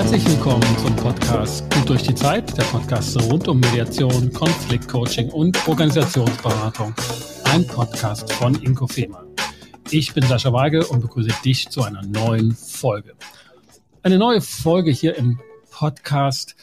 Herzlich willkommen zum Podcast Gut durch die Zeit, der Podcast rund um Mediation, Konfliktcoaching und Organisationsberatung. Ein Podcast von Inko Fehmer. Ich bin Sascha Weige und begrüße dich zu einer neuen Folge. Eine neue Folge hier im Podcast,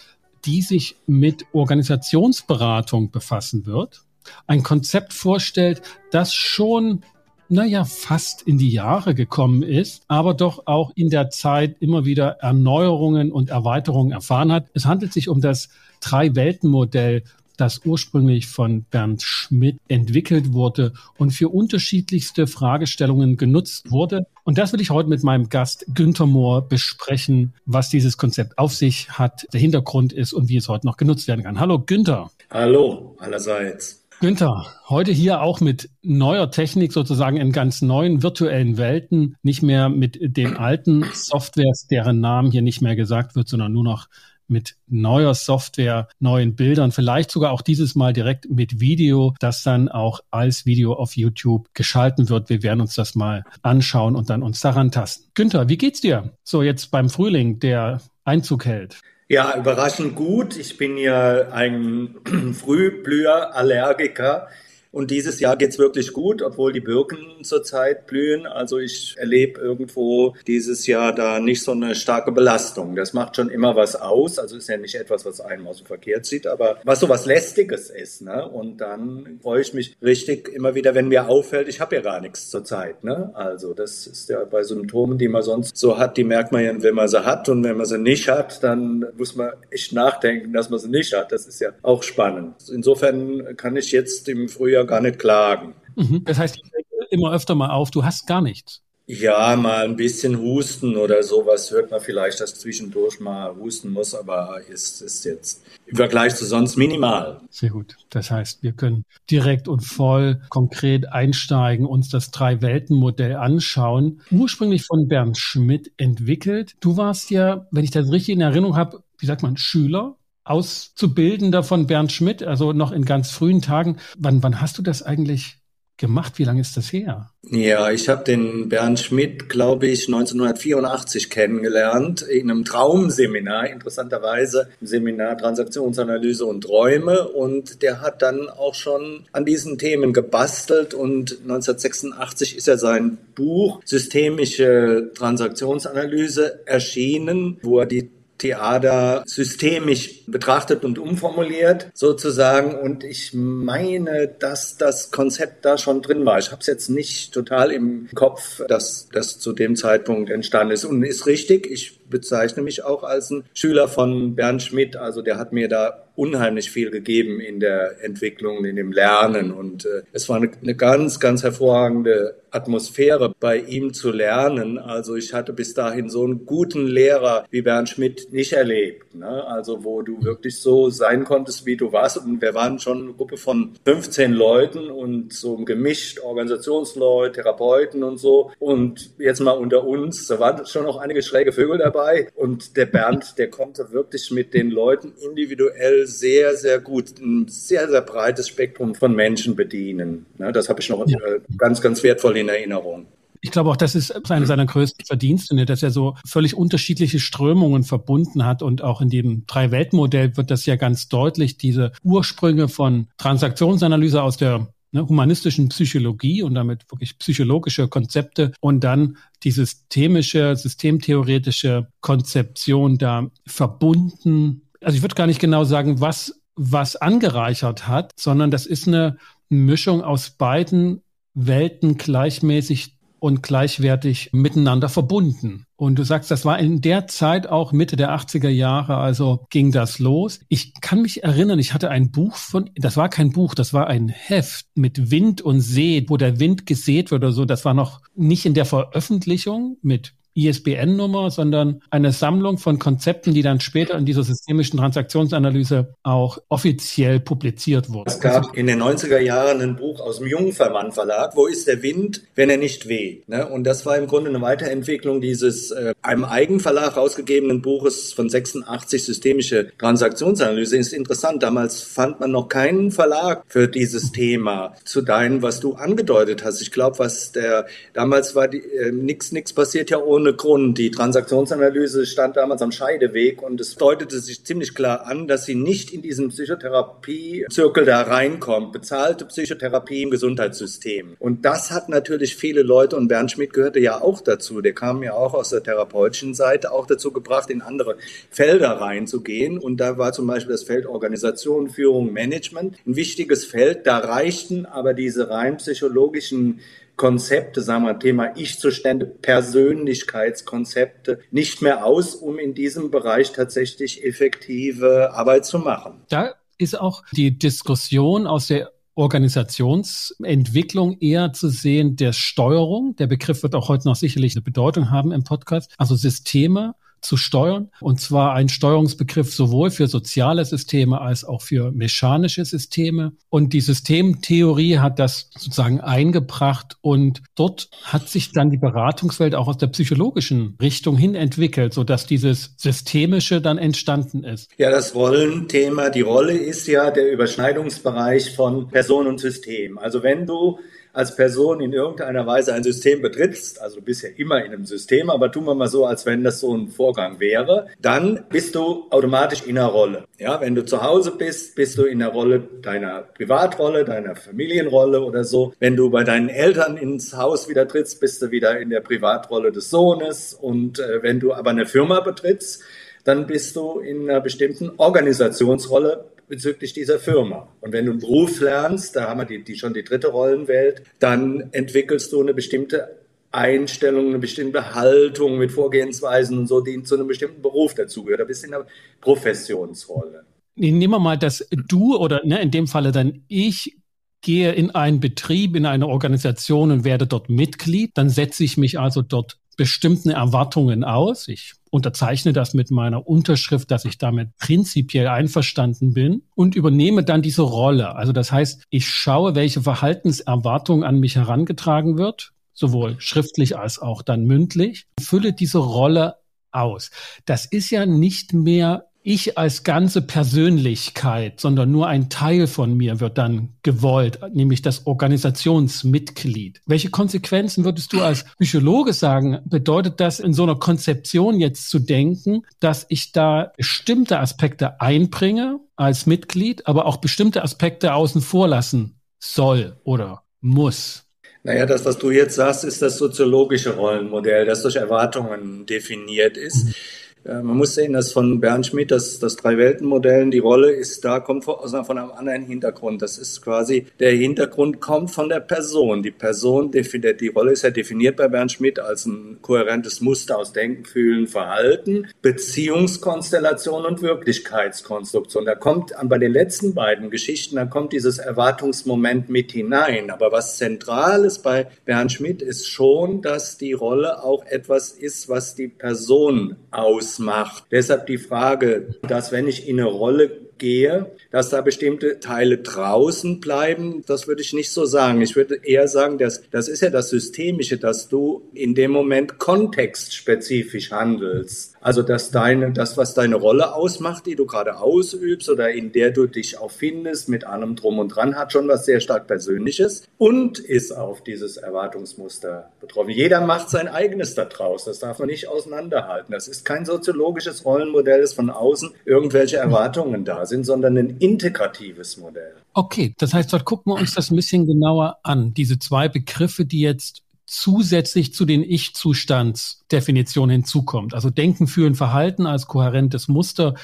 die sich mit Organisationsberatung befassen wird. Ein Konzept vorstellt, das schon naja, fast in die Jahre gekommen ist, aber doch auch in der Zeit immer wieder Erneuerungen und Erweiterungen erfahren hat. Es handelt sich um das Drei-Welten-Modell, das ursprünglich von Bernd Schmidt entwickelt wurde und für unterschiedlichste Fragestellungen genutzt wurde. Und das will ich heute mit meinem Gast Günther Mohr besprechen, was dieses Konzept auf sich hat, der Hintergrund ist und wie es heute noch genutzt werden kann. Hallo Günther. Hallo allerseits. Günther, heute hier auch mit neuer Technik sozusagen in ganz neuen virtuellen Welten, nicht mehr mit den alten Softwares, deren Namen hier nicht mehr gesagt wird, sondern nur noch mit neuer Software, neuen Bildern, vielleicht sogar auch dieses Mal direkt mit Video, das dann auch als Video auf YouTube geschalten wird. Wir werden uns das mal anschauen und dann uns daran tasten. Günther, wie geht's dir? So jetzt beim Frühling, der Einzug hält. Ja, überraschend gut. Ich bin ja ein Frühblüher-Allergiker. Und dieses Jahr geht's wirklich gut, obwohl die Birken zurzeit blühen. Also ich erlebe irgendwo dieses Jahr da nicht so eine starke Belastung. Das macht schon immer was aus. Also ist ja nicht etwas, was einem aus dem Verkehr zieht, aber was so was Lästiges ist. Ne? Und dann freue ich mich richtig immer wieder, wenn mir auffällt, ich habe ja gar nichts zurzeit. Ne? Also das ist ja bei Symptomen, die man sonst so hat, die merkt man ja, wenn man sie hat. Und wenn man sie nicht hat, dann muss man echt nachdenken, dass man sie nicht hat. Das ist ja auch spannend. Insofern kann ich jetzt im Frühjahr ja gar nicht klagen. Mhm. Das heißt, ich immer öfter mal auf, du hast gar nichts. Ja, mal ein bisschen husten oder sowas hört man vielleicht, dass zwischendurch mal husten muss, aber ist, ist jetzt im Vergleich zu sonst minimal. Sehr gut. Das heißt, wir können direkt und voll konkret einsteigen, uns das Drei-Welten-Modell anschauen. Ursprünglich von Bernd Schmidt entwickelt. Du warst ja, wenn ich das richtig in Erinnerung habe, wie sagt man, Schüler Auszubildender von Bernd Schmidt, also noch in ganz frühen Tagen. Wann, wann hast du das eigentlich gemacht? Wie lange ist das her? Ja, ich habe den Bernd Schmidt, glaube ich, 1984 kennengelernt in einem Traumseminar, interessanterweise im Seminar Transaktionsanalyse und Träume. Und der hat dann auch schon an diesen Themen gebastelt und 1986 ist er sein Buch Systemische Transaktionsanalyse erschienen, wo er die Theater systemisch betrachtet und umformuliert sozusagen. Und ich meine, dass das Konzept da schon drin war. Ich habe es jetzt nicht total im Kopf, dass das zu dem Zeitpunkt entstanden ist. Und ist richtig, ich bezeichne mich auch als ein Schüler von Bernd Schmidt. Also der hat mir da unheimlich viel gegeben in der Entwicklung, in dem Lernen. Und äh, es war eine, eine ganz, ganz hervorragende Atmosphäre bei ihm zu lernen. Also ich hatte bis dahin so einen guten Lehrer wie Bernd Schmidt nicht erlebt. Ne? Also wo du wirklich so sein konntest, wie du warst. Und wir waren schon eine Gruppe von 15 Leuten und so gemischt, Organisationsleute, Therapeuten und so. Und jetzt mal unter uns, da waren schon noch einige schräge Vögel dabei. Und der Bernd, der konnte wirklich mit den Leuten individuell sehr, sehr gut ein sehr, sehr breites Spektrum von Menschen bedienen. Ne, das habe ich noch ja. Äh, ganz, ganz wertvoll in Erinnerung. Ich glaube auch, das ist eine seiner größten Verdienste, ne, dass er so völlig unterschiedliche Strömungen verbunden hat. Und auch in dem Drei-Welt-Modell wird das ja ganz deutlich, diese Ursprünge von Transaktionsanalyse aus der ne, humanistischen Psychologie und damit wirklich psychologische Konzepte und dann die systemische, systemtheoretische Konzeption da verbunden also ich würde gar nicht genau sagen, was, was angereichert hat, sondern das ist eine Mischung aus beiden Welten gleichmäßig und gleichwertig miteinander verbunden. Und du sagst, das war in der Zeit auch Mitte der 80er Jahre, also ging das los. Ich kann mich erinnern, ich hatte ein Buch von, das war kein Buch, das war ein Heft mit Wind und See, wo der Wind gesät wird oder so. Das war noch nicht in der Veröffentlichung mit ISBN-Nummer, sondern eine Sammlung von Konzepten, die dann später in dieser systemischen Transaktionsanalyse auch offiziell publiziert wurden. Es gab in den 90er Jahren ein Buch aus dem Jungfermann Verlag, Wo ist der Wind, wenn er nicht weht? Ne? Und das war im Grunde eine Weiterentwicklung dieses äh, einem Eigenverlag rausgegebenen Buches von 86 systemische Transaktionsanalyse. Ist interessant, damals fand man noch keinen Verlag für dieses Thema zu deinem, was du angedeutet hast. Ich glaube, was der damals war, die, äh, nix, nix passiert ja ohne ohne Grund. Die Transaktionsanalyse stand damals am Scheideweg und es deutete sich ziemlich klar an, dass sie nicht in diesen Psychotherapie-Zirkel da reinkommt. Bezahlte Psychotherapie im Gesundheitssystem. Und das hat natürlich viele Leute, und Bernd Schmidt gehörte ja auch dazu, der kam ja auch aus der therapeutischen Seite, auch dazu gebracht, in andere Felder reinzugehen. Und da war zum Beispiel das Feld Organisation, Führung, Management ein wichtiges Feld. Da reichten aber diese rein psychologischen Konzepte, sagen wir, Thema Ich-Zustände, Persönlichkeitskonzepte nicht mehr aus, um in diesem Bereich tatsächlich effektive Arbeit zu machen. Da ist auch die Diskussion aus der Organisationsentwicklung eher zu sehen der Steuerung. Der Begriff wird auch heute noch sicherlich eine Bedeutung haben im Podcast. Also Systeme zu steuern. Und zwar ein Steuerungsbegriff sowohl für soziale Systeme als auch für mechanische Systeme. Und die Systemtheorie hat das sozusagen eingebracht und dort hat sich dann die Beratungswelt auch aus der psychologischen Richtung hin entwickelt, sodass dieses Systemische dann entstanden ist. Ja, das Rollenthema, die Rolle ist ja der Überschneidungsbereich von Person und System. Also wenn du als Person in irgendeiner Weise ein System betrittst, also du ja immer in einem System, aber tun wir mal so, als wenn das so ein Vorgang wäre, dann bist du automatisch in einer Rolle. Ja, wenn du zu Hause bist, bist du in der Rolle deiner Privatrolle, deiner Familienrolle oder so. Wenn du bei deinen Eltern ins Haus wieder trittst, bist du wieder in der Privatrolle des Sohnes. Und äh, wenn du aber eine Firma betrittst, dann bist du in einer bestimmten Organisationsrolle bezüglich dieser Firma. Und wenn du einen Beruf lernst, da haben wir die, die schon die dritte Rollenwelt, dann entwickelst du eine bestimmte Einstellung, eine bestimmte Haltung mit Vorgehensweisen und so, die zu einem bestimmten Beruf dazugehört. Da bist du in einer Professionsrolle. Nehmen wir mal, dass du oder ne, in dem Falle dann ich gehe in einen Betrieb, in eine Organisation und werde dort Mitglied, dann setze ich mich also dort bestimmten Erwartungen aus. Ich unterzeichne das mit meiner Unterschrift, dass ich damit prinzipiell einverstanden bin und übernehme dann diese Rolle. Also das heißt, ich schaue, welche Verhaltenserwartung an mich herangetragen wird, sowohl schriftlich als auch dann mündlich, fülle diese Rolle aus. Das ist ja nicht mehr ich als ganze Persönlichkeit, sondern nur ein Teil von mir wird dann gewollt, nämlich das Organisationsmitglied. Welche Konsequenzen würdest du als Psychologe sagen? Bedeutet das in so einer Konzeption jetzt zu denken, dass ich da bestimmte Aspekte einbringe als Mitglied, aber auch bestimmte Aspekte außen vor lassen soll oder muss? Naja, das, was du jetzt sagst, ist das soziologische Rollenmodell, das durch Erwartungen definiert ist. Mhm. Man muss sehen, dass von Bernd Schmidt das, das Drei-Welten-Modell, die Rolle ist da, kommt von, von einem anderen Hintergrund. Das ist quasi, der Hintergrund kommt von der Person. Die Person, die Rolle ist ja definiert bei Bernd Schmidt als ein kohärentes Muster aus Denken, Fühlen, Verhalten, Beziehungskonstellation und Wirklichkeitskonstruktion. Da kommt bei den letzten beiden Geschichten, da kommt dieses Erwartungsmoment mit hinein. Aber was zentral ist bei Bernd Schmidt ist schon, dass die Rolle auch etwas ist, was die Person aus macht. Deshalb die Frage, dass wenn ich in eine Rolle gehe, dass da bestimmte Teile draußen bleiben, das würde ich nicht so sagen. Ich würde eher sagen, dass das ist ja das Systemische, dass du in dem Moment kontextspezifisch handelst. Also dass deine, das, was deine Rolle ausmacht, die du gerade ausübst oder in der du dich auch findest, mit allem drum und dran, hat schon was sehr stark Persönliches und ist auf dieses Erwartungsmuster betroffen. Jeder macht sein eigenes da draus. Das darf man nicht auseinanderhalten. Das ist kein soziologisches Rollenmodell, das von außen irgendwelche Erwartungen da sind, sondern ein integratives Modell. Okay, das heißt, dort gucken wir uns das ein bisschen genauer an. Diese zwei Begriffe, die jetzt zusätzlich zu den Ich-Zustandsdefinitionen hinzukommt. Also Denken, Fühlen, Verhalten als kohärentes Muster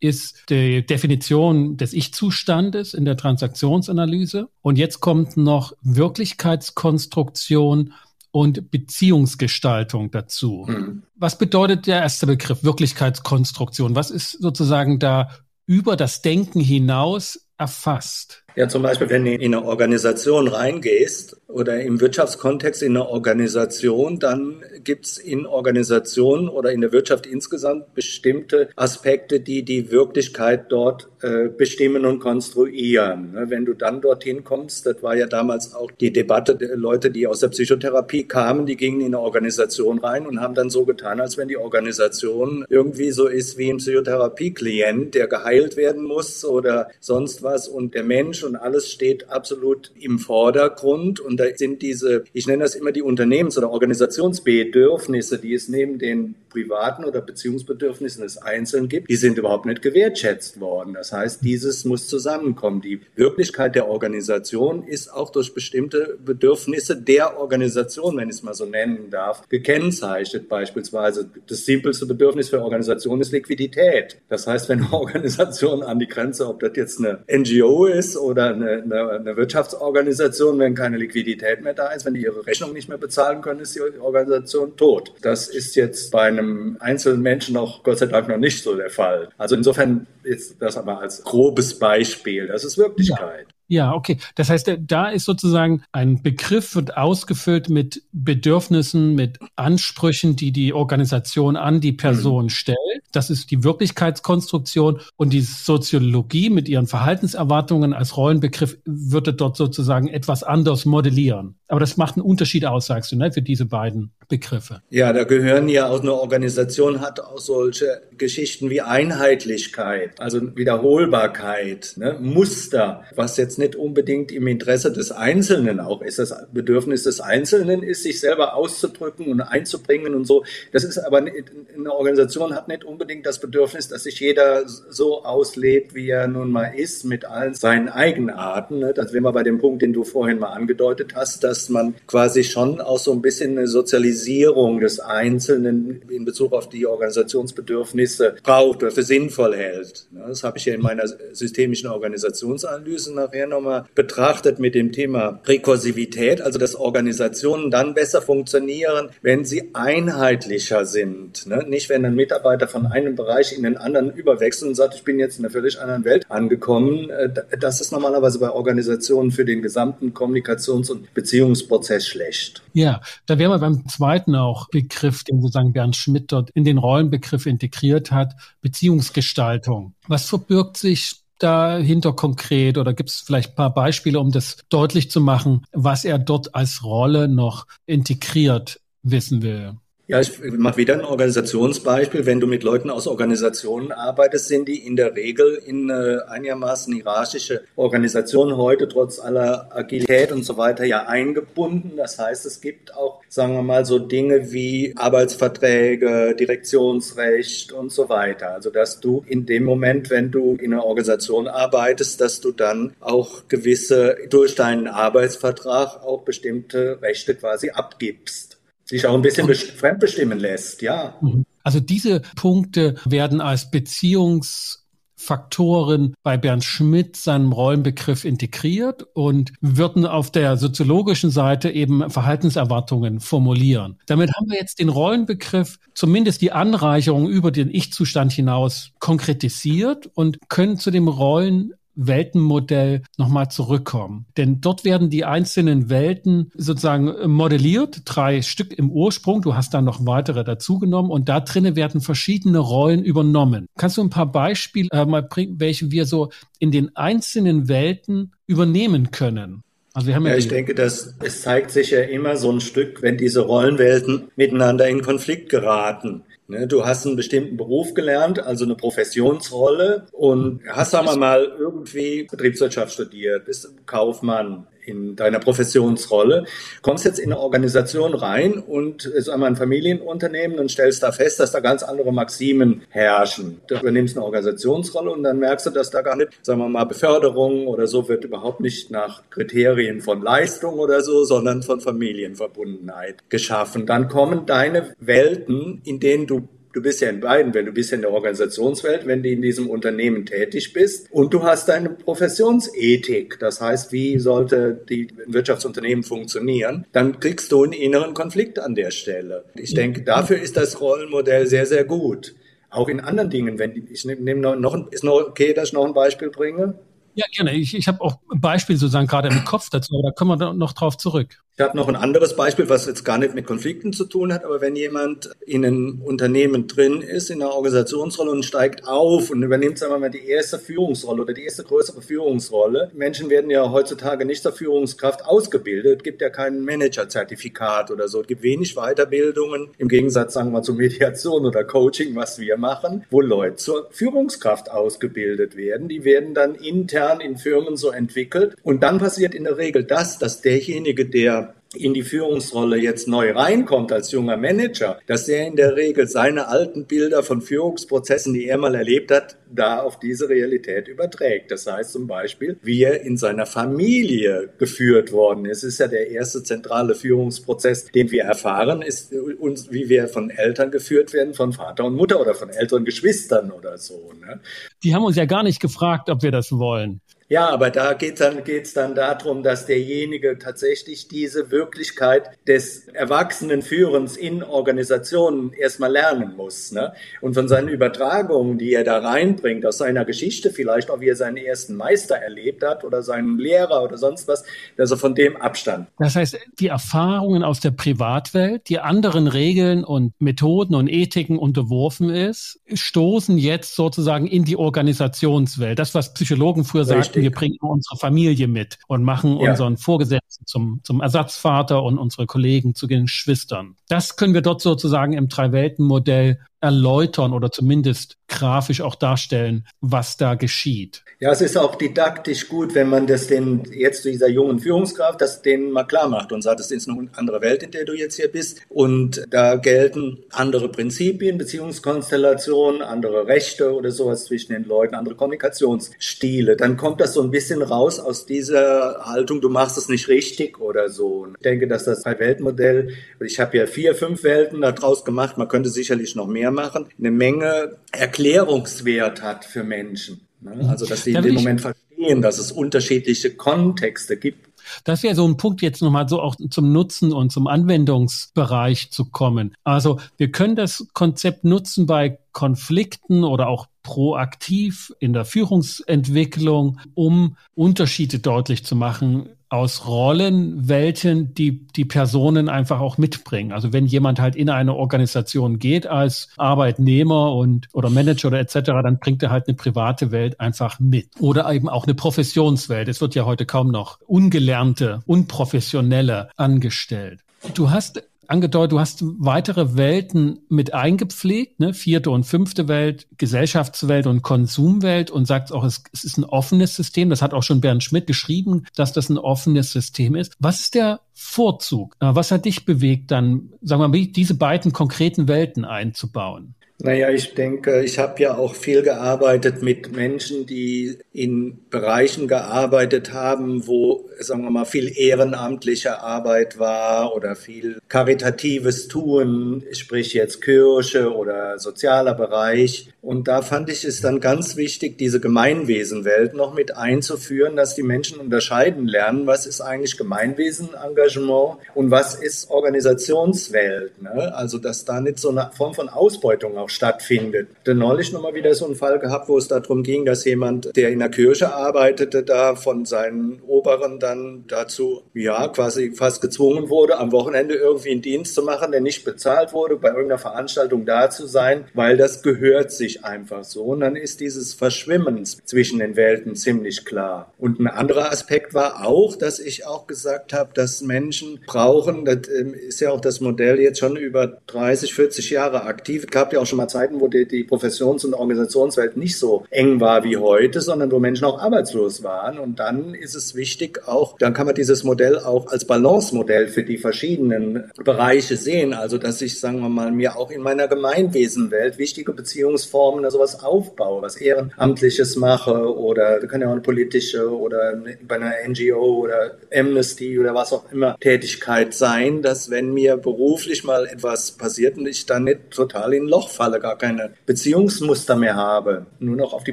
ist die Definition des Ich-Zustandes in der Transaktionsanalyse. Und jetzt kommt noch Wirklichkeitskonstruktion und Beziehungsgestaltung dazu. Mhm. Was bedeutet der erste Begriff Wirklichkeitskonstruktion? Was ist sozusagen da über das Denken hinaus erfasst? Ja, zum Beispiel, wenn du in eine Organisation reingehst oder im Wirtschaftskontext in eine Organisation, dann gibt's in Organisationen oder in der Wirtschaft insgesamt bestimmte Aspekte, die die Wirklichkeit dort äh, bestimmen und konstruieren. Ne, wenn du dann dorthin kommst, das war ja damals auch die Debatte der Leute, die aus der Psychotherapie kamen, die gingen in eine Organisation rein und haben dann so getan, als wenn die Organisation irgendwie so ist wie ein Psychotherapie-Klient, der geheilt werden muss oder sonst sonst was und der Mensch und alles steht absolut im Vordergrund und da sind diese, ich nenne das immer die Unternehmens- oder Organisationsbedürfnisse, die es neben den privaten oder Beziehungsbedürfnissen des Einzelnen gibt, die sind überhaupt nicht gewertschätzt worden. Das heißt, dieses muss zusammenkommen. Die Wirklichkeit der Organisation ist auch durch bestimmte Bedürfnisse der Organisation, wenn ich es mal so nennen darf, gekennzeichnet. Beispielsweise das simpelste Bedürfnis für Organisation ist Liquidität. Das heißt, wenn eine Organisation an die Grenze, ob das jetzt eine NGO ist oder eine, eine, eine Wirtschaftsorganisation, wenn keine Liquidität mehr da ist, wenn die ihre Rechnung nicht mehr bezahlen können, ist die Organisation tot. Das ist jetzt bei einem einzelnen Menschen auch Gott sei Dank noch nicht so der Fall. Also insofern ist das aber als grobes Beispiel. Das ist Wirklichkeit. Ja. Ja, okay. Das heißt, da ist sozusagen ein Begriff wird ausgefüllt mit Bedürfnissen, mit Ansprüchen, die die Organisation an die Person mhm. stellt. Das ist die Wirklichkeitskonstruktion und die Soziologie mit ihren Verhaltenserwartungen als Rollenbegriff würde dort sozusagen etwas anders modellieren. Aber das macht einen Unterschied aus, sagst du, ne, für diese beiden Begriffe. Ja, da gehören ja auch eine Organisation hat auch solche Geschichten wie Einheitlichkeit, also Wiederholbarkeit, ne, Muster, was jetzt nicht unbedingt im Interesse des Einzelnen auch ist. Das Bedürfnis des Einzelnen ist, sich selber auszudrücken und einzubringen und so. Das ist aber eine Organisation hat nicht unbedingt das Bedürfnis, dass sich jeder so auslebt, wie er nun mal ist, mit allen seinen Eigenarten. Ne. Das wäre mal bei dem Punkt, den du vorhin mal angedeutet hast, dass man quasi schon auch so ein bisschen eine Sozialisierung des Einzelnen in Bezug auf die Organisationsbedürfnisse braucht oder für sinnvoll hält. Ne. Das habe ich ja in meiner systemischen Organisationsanalyse nachher nochmal betrachtet mit dem Thema Rekursivität, also dass Organisationen dann besser funktionieren, wenn sie einheitlicher sind. Ne? Nicht, wenn ein Mitarbeiter von einem Bereich in den anderen überwechselt und sagt, ich bin jetzt in einer völlig anderen Welt angekommen. Äh, das ist normalerweise bei Organisationen für den gesamten Kommunikations- und Beziehungsprozess schlecht. Ja, da wären wir beim zweiten auch Begriff, den sozusagen Bernd Schmidt dort in den Rollenbegriff integriert hat, Beziehungsgestaltung. Was verbirgt sich dahinter konkret oder gibt es vielleicht ein paar Beispiele, um das deutlich zu machen, was er dort als Rolle noch integriert wissen will? Ja, ich mache wieder ein Organisationsbeispiel. Wenn du mit Leuten aus Organisationen arbeitest, sind die in der Regel in eine einigermaßen hierarchische Organisation heute trotz aller Agilität und so weiter ja eingebunden. Das heißt, es gibt auch, sagen wir mal, so Dinge wie Arbeitsverträge, Direktionsrecht und so weiter. Also, dass du in dem Moment, wenn du in einer Organisation arbeitest, dass du dann auch gewisse, durch deinen Arbeitsvertrag auch bestimmte Rechte quasi abgibst sich auch ein bisschen fremdbestimmen lässt, ja. Mhm. Also diese Punkte werden als Beziehungsfaktoren bei Bernd Schmidt seinem Rollenbegriff integriert und würden auf der soziologischen Seite eben Verhaltenserwartungen formulieren. Damit haben wir jetzt den Rollenbegriff, zumindest die Anreicherung über den Ich-Zustand hinaus konkretisiert und können zu dem Rollen Weltenmodell nochmal zurückkommen. Denn dort werden die einzelnen Welten sozusagen modelliert, drei Stück im Ursprung. Du hast dann noch weitere dazugenommen und da drinnen werden verschiedene Rollen übernommen. Kannst du ein paar Beispiele äh, mal bringen, welche wir so in den einzelnen Welten übernehmen können? Also wir haben ja, ja ich denke, dass es zeigt sich ja immer so ein Stück, wenn diese Rollenwelten miteinander in Konflikt geraten. Ne, du hast einen bestimmten Beruf gelernt, also eine Professionsrolle. Und hast, sagen wir mal, irgendwie Betriebswirtschaft studiert, bist Kaufmann in deiner Professionsrolle, kommst jetzt in eine Organisation rein und ist einmal ein Familienunternehmen und stellst da fest, dass da ganz andere Maximen herrschen. Du übernimmst eine Organisationsrolle und dann merkst du, dass da gar nicht, sagen wir mal, Beförderung oder so wird überhaupt nicht nach Kriterien von Leistung oder so, sondern von Familienverbundenheit geschaffen. Dann kommen deine Welten, in denen du Du bist ja in beiden Welten. Du bist ja in der Organisationswelt, wenn du in diesem Unternehmen tätig bist. Und du hast deine Professionsethik. Das heißt, wie sollte die Wirtschaftsunternehmen funktionieren? Dann kriegst du einen inneren Konflikt an der Stelle. Ich denke, dafür ist das Rollenmodell sehr, sehr gut. Auch in anderen Dingen, wenn ich nehme noch, noch ist noch okay, dass ich noch ein Beispiel bringe? Ja, gerne. Ich, ich habe auch ein Beispiel sozusagen gerade im Kopf dazu, aber da kommen wir noch drauf zurück. Ich habe noch ein anderes Beispiel, was jetzt gar nicht mit Konflikten zu tun hat, aber wenn jemand in einem Unternehmen drin ist, in einer Organisationsrolle und steigt auf und übernimmt, sagen wir mal, die erste Führungsrolle oder die erste größere Führungsrolle. Menschen werden ja heutzutage nicht zur Führungskraft ausgebildet, gibt ja kein Managerzertifikat oder so, gibt wenig Weiterbildungen, im Gegensatz, sagen wir mal, zur Mediation oder Coaching, was wir machen, wo Leute zur Führungskraft ausgebildet werden. Die werden dann intern in Firmen so entwickelt und dann passiert in der Regel das, dass derjenige, der in die Führungsrolle jetzt neu reinkommt als junger Manager, dass er in der Regel seine alten Bilder von Führungsprozessen, die er mal erlebt hat, da auf diese Realität überträgt. Das heißt zum Beispiel, wie er in seiner Familie geführt worden ist. Es ist ja der erste zentrale Führungsprozess, den wir erfahren, ist uns, wie wir von Eltern geführt werden, von Vater und Mutter oder von älteren Geschwistern oder so. Ne? Die haben uns ja gar nicht gefragt, ob wir das wollen. Ja, aber da geht dann, geht's dann darum, dass derjenige tatsächlich diese Wirklichkeit des Erwachsenenführens in Organisationen erstmal lernen muss. Ne? Und von seinen Übertragungen, die er da reinbringt, aus seiner Geschichte vielleicht auch, wie er seinen ersten Meister erlebt hat oder seinen Lehrer oder sonst was, dass er von dem Abstand. Das heißt, die Erfahrungen aus der Privatwelt, die anderen Regeln und Methoden und Ethiken unterworfen ist, stoßen jetzt sozusagen in die Organisationswelt. Das, was Psychologen früher sagten, wir bringen unsere Familie mit und machen ja. unseren Vorgesetzten zum, zum Ersatzvater und unsere Kollegen zu den Schwistern. Das können wir dort sozusagen im Drei-Welten-Modell erläutern oder zumindest grafisch auch darstellen, was da geschieht. Ja, es ist auch didaktisch gut, wenn man das den jetzt dieser jungen Führungskraft, das denen mal klar macht und sagt, es ist eine andere Welt, in der du jetzt hier bist und da gelten andere Prinzipien, Beziehungskonstellationen, andere Rechte oder sowas zwischen den Leuten, andere Kommunikationsstile. Dann kommt das so ein bisschen raus aus dieser Haltung, du machst es nicht richtig oder so. Ich denke, dass das Drei-Welt-Modell, ich habe ja vier, fünf Welten daraus gemacht, man könnte sicherlich noch mehr machen, eine Menge Erklärungswert hat für Menschen. Ne? Mhm. Also, dass sie in dem Moment verstehen, dass es unterschiedliche Kontexte gibt. Das wäre so ein Punkt jetzt nochmal so auch zum Nutzen und zum Anwendungsbereich zu kommen. Also wir können das Konzept nutzen bei Konflikten oder auch proaktiv in der Führungsentwicklung, um Unterschiede deutlich zu machen aus Rollenwelten, die die Personen einfach auch mitbringen. Also wenn jemand halt in eine Organisation geht als Arbeitnehmer und oder Manager oder etc., dann bringt er halt eine private Welt einfach mit oder eben auch eine Professionswelt. Es wird ja heute kaum noch ungelernte, unprofessionelle angestellt. Du hast angedeutet, du hast weitere Welten mit eingepflegt, ne? vierte und fünfte Welt, Gesellschaftswelt und Konsumwelt und sagst auch, es, es ist ein offenes System. Das hat auch schon Bernd Schmidt geschrieben, dass das ein offenes System ist. Was ist der Vorzug? Äh, was hat dich bewegt, dann, sagen wir mal, diese beiden konkreten Welten einzubauen? Naja, ich denke, ich habe ja auch viel gearbeitet mit Menschen, die in Bereichen gearbeitet haben, wo, sagen wir mal, viel ehrenamtliche Arbeit war oder viel karitatives Tun, sprich jetzt Kirche oder sozialer Bereich. Und da fand ich es dann ganz wichtig, diese Gemeinwesenwelt noch mit einzuführen, dass die Menschen unterscheiden lernen, was ist eigentlich Gemeinwesenengagement und was ist Organisationswelt. Ne? Also, dass da nicht so eine Form von Ausbeutung auch stattfindet. Denn neulich nochmal wieder so einen Fall gehabt, wo es darum ging, dass jemand, der in der Kirche arbeitete, da von seinen Oberen dann dazu, ja, quasi fast gezwungen wurde, am Wochenende irgendwie einen Dienst zu machen, der nicht bezahlt wurde, bei irgendeiner Veranstaltung da zu sein, weil das gehört sich einfach so. Und dann ist dieses Verschwimmen zwischen den Welten ziemlich klar. Und ein anderer Aspekt war auch, dass ich auch gesagt habe, dass Menschen brauchen, das ähm, ist ja auch das Modell jetzt schon über 30, 40 Jahre aktiv. Es gab ja auch schon mal Zeiten, wo die, die Professions- und Organisationswelt nicht so eng war wie heute, sondern wo Menschen auch arbeitslos waren. Und dann ist es wichtig auch, dann kann man dieses Modell auch als Balance-Modell für die verschiedenen Bereiche sehen. Also, dass ich, sagen wir mal, mir auch in meiner Gemeinwesenwelt wichtige Beziehungsformen Formen oder sowas aufbaue, was Ehrenamtliches mache oder da kann ja auch eine politische oder bei einer NGO oder Amnesty oder was auch immer Tätigkeit sein, dass wenn mir beruflich mal etwas passiert und ich dann nicht total in ein Loch falle, gar keine Beziehungsmuster mehr habe, nur noch auf die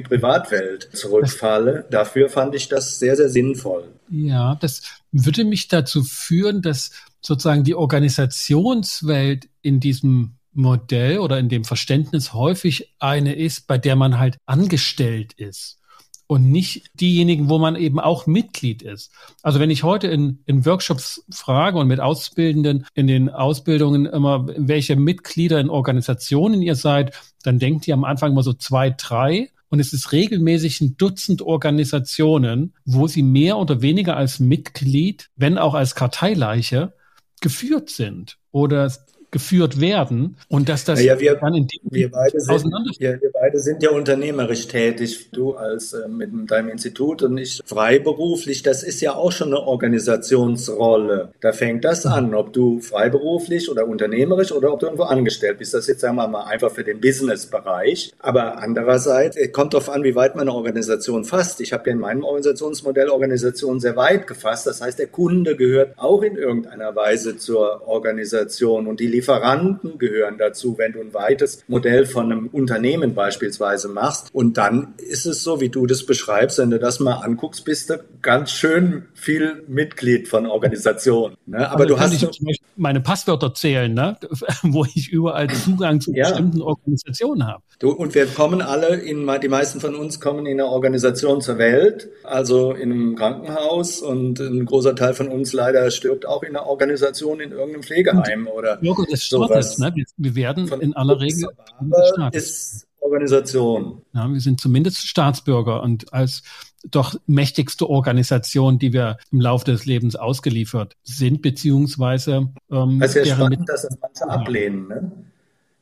Privatwelt zurückfalle, dafür fand ich das sehr, sehr sinnvoll. Ja, das würde mich dazu führen, dass sozusagen die Organisationswelt in diesem Modell oder in dem Verständnis häufig eine ist, bei der man halt angestellt ist. Und nicht diejenigen, wo man eben auch Mitglied ist. Also wenn ich heute in, in Workshops frage und mit Ausbildenden in den Ausbildungen immer, welche Mitglieder in Organisationen ihr seid, dann denkt ihr am Anfang immer so zwei, drei. Und es ist regelmäßig ein Dutzend Organisationen, wo sie mehr oder weniger als Mitglied, wenn auch als Karteileiche, geführt sind oder geführt werden und dass das ja, wir, dann in dem wir beide sind, ja, wir beide sind ja unternehmerisch tätig, du als äh, mit deinem Institut und ich freiberuflich. Das ist ja auch schon eine Organisationsrolle. Da fängt das an, ob du freiberuflich oder unternehmerisch oder ob du irgendwo angestellt bist. Das ist jetzt sagen wir mal einfach für den Business-Bereich. Aber andererseits äh, kommt darauf an, wie weit man eine Organisation fasst. Ich habe ja in meinem Organisationsmodell Organisation sehr weit gefasst. Das heißt, der Kunde gehört auch in irgendeiner Weise zur Organisation und die Lieferanten gehören dazu, wenn du ein weites Modell von einem Unternehmen beispielsweise machst. Und dann ist es so, wie du das beschreibst, wenn du das mal anguckst, bist du ganz schön viel Mitglied von Organisationen. Ne? Aber also du hast ich meine Passwörter zählen, ne? wo ich überall Zugang zu ja. bestimmten Organisationen habe. Du, und wir kommen alle, in, die meisten von uns kommen in einer Organisation zur Welt, also in einem Krankenhaus und ein großer Teil von uns leider stirbt auch in einer Organisation in irgendeinem Pflegeheim und, oder des Staates. Ne? Wir, wir werden in aller Regel ist Organisation. Ja, wir sind zumindest Staatsbürger und als doch mächtigste Organisation, die wir im Laufe des Lebens ausgeliefert sind, beziehungsweise ähm, es ist ja spannend, dass das manche ja. ablehnen, ne?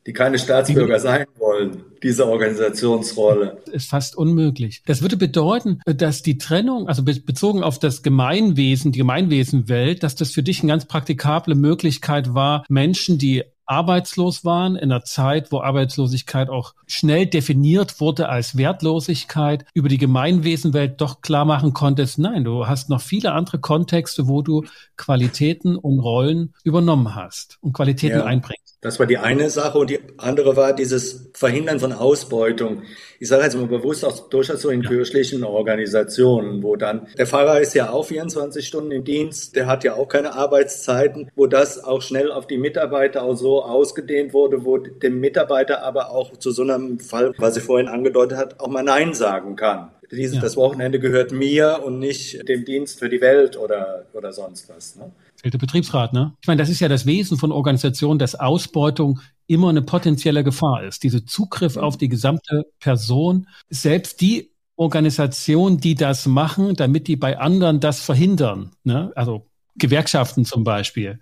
Die keine Staatsbürger sein wollen diese Organisationsrolle. Ist fast unmöglich. Das würde bedeuten, dass die Trennung, also bezogen auf das Gemeinwesen, die Gemeinwesenwelt, dass das für dich eine ganz praktikable Möglichkeit war, Menschen, die arbeitslos waren in einer Zeit, wo Arbeitslosigkeit auch schnell definiert wurde als Wertlosigkeit, über die Gemeinwesenwelt doch klar machen konntest, nein, du hast noch viele andere Kontexte, wo du Qualitäten und Rollen übernommen hast und Qualitäten ja. einbringst. Das war die eine Sache und die andere war dieses Verhindern von Ausbeutung. Ich sage jetzt mal bewusst auch durchaus so in ja. kirchlichen Organisationen, wo dann der Pfarrer ist ja auch 24 Stunden im Dienst, der hat ja auch keine Arbeitszeiten, wo das auch schnell auf die Mitarbeiter auch so ausgedehnt wurde, wo dem Mitarbeiter aber auch zu so einem Fall, was ich vorhin angedeutet hat, auch mal Nein sagen kann. Dieses, ja. Das Wochenende gehört mir und nicht dem Dienst für die Welt oder, oder sonst was. Ne? Der Betriebsrat, ne? Ich meine, das ist ja das Wesen von Organisationen, dass Ausbeutung immer eine potenzielle Gefahr ist. Diese Zugriff auf die gesamte Person, selbst die Organisationen, die das machen, damit die bei anderen das verhindern. Ne? Also Gewerkschaften zum Beispiel.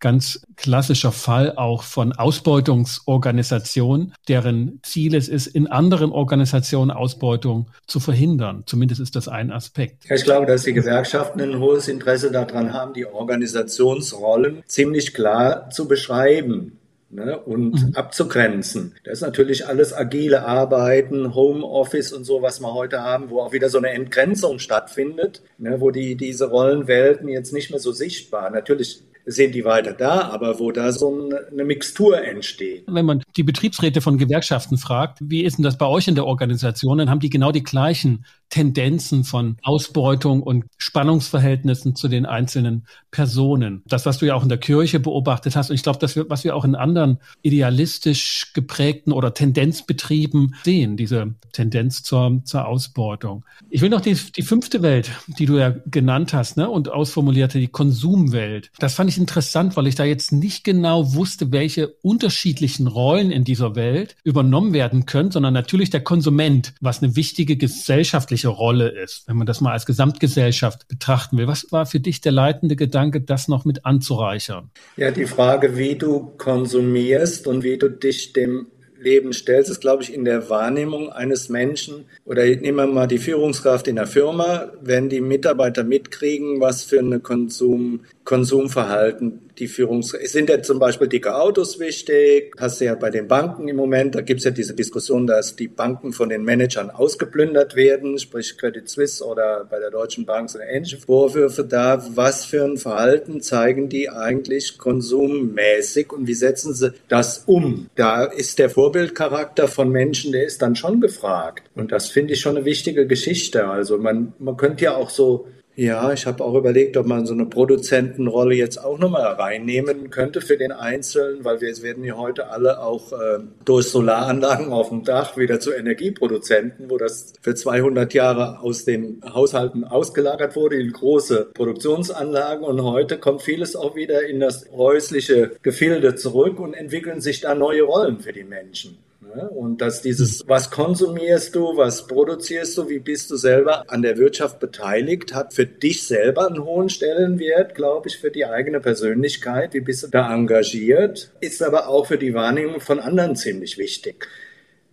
Ganz klassischer Fall auch von Ausbeutungsorganisationen, deren Ziel es ist, in anderen Organisationen Ausbeutung zu verhindern. Zumindest ist das ein Aspekt. Ich glaube, dass die Gewerkschaften ein hohes Interesse daran haben, die Organisationsrollen ziemlich klar zu beschreiben ne, und mhm. abzugrenzen. Das ist natürlich alles agile Arbeiten, Homeoffice und so, was wir heute haben, wo auch wieder so eine Entgrenzung stattfindet, ne, wo die, diese Rollenwelten jetzt nicht mehr so sichtbar. Natürlich sind die weiter da, aber wo da so eine Mixtur entsteht. Wenn man die Betriebsräte von Gewerkschaften fragt, wie ist denn das bei euch in der Organisation, dann haben die genau die gleichen Tendenzen von Ausbeutung und Spannungsverhältnissen zu den einzelnen Personen. Das, was du ja auch in der Kirche beobachtet hast, und ich glaube, das, was wir auch in anderen idealistisch geprägten oder Tendenzbetrieben sehen, diese Tendenz zur, zur Ausbeutung. Ich will noch die, die fünfte Welt, die du ja genannt hast, ne, und ausformulierte, die Konsumwelt. Das fand ich interessant, weil ich da jetzt nicht genau wusste, welche unterschiedlichen Rollen in dieser Welt übernommen werden können, sondern natürlich der Konsument, was eine wichtige gesellschaftliche Rolle ist, wenn man das mal als Gesamtgesellschaft betrachten will. Was war für dich der leitende Gedanke, das noch mit anzureichern? Ja, die Frage, wie du konsumierst und wie du dich dem Leben stellst, ist, glaube ich, in der Wahrnehmung eines Menschen oder nehmen wir mal die Führungskraft in der Firma, wenn die Mitarbeiter mitkriegen, was für eine Konsum, Konsumverhalten die Führungs sind ja zum Beispiel dicke Autos wichtig. Hast du ja bei den Banken im Moment, da gibt es ja diese Diskussion, dass die Banken von den Managern ausgeplündert werden, sprich Credit Suisse oder bei der Deutschen Bank sind ähnliche Vorwürfe da. Was für ein Verhalten zeigen die eigentlich konsummäßig und wie setzen sie das um? Da ist der Vorbildcharakter von Menschen, der ist dann schon gefragt. Und das finde ich schon eine wichtige Geschichte. Also man, man könnte ja auch so Ja, ich habe auch überlegt, ob man so eine Produzentenrolle jetzt auch nochmal reinnehmen könnte für den Einzelnen, weil wir werden ja heute alle auch äh, durch Solaranlagen auf dem Dach wieder zu Energieproduzenten, wo das für 200 Jahre aus den Haushalten ausgelagert wurde in große Produktionsanlagen und heute kommt vieles auch wieder in das häusliche Gefilde zurück und entwickeln sich da neue Rollen für die Menschen. Ne? Und dass dieses, was konsumierst du, was produzierst du, wie bist du selber an der Wirtschaft beteiligt, hat für dich selber einen hohen Stellenwert, glaube ich, für die eigene Persönlichkeit. Wie bist du da engagiert? Ist aber auch für die Wahrnehmung von anderen ziemlich wichtig.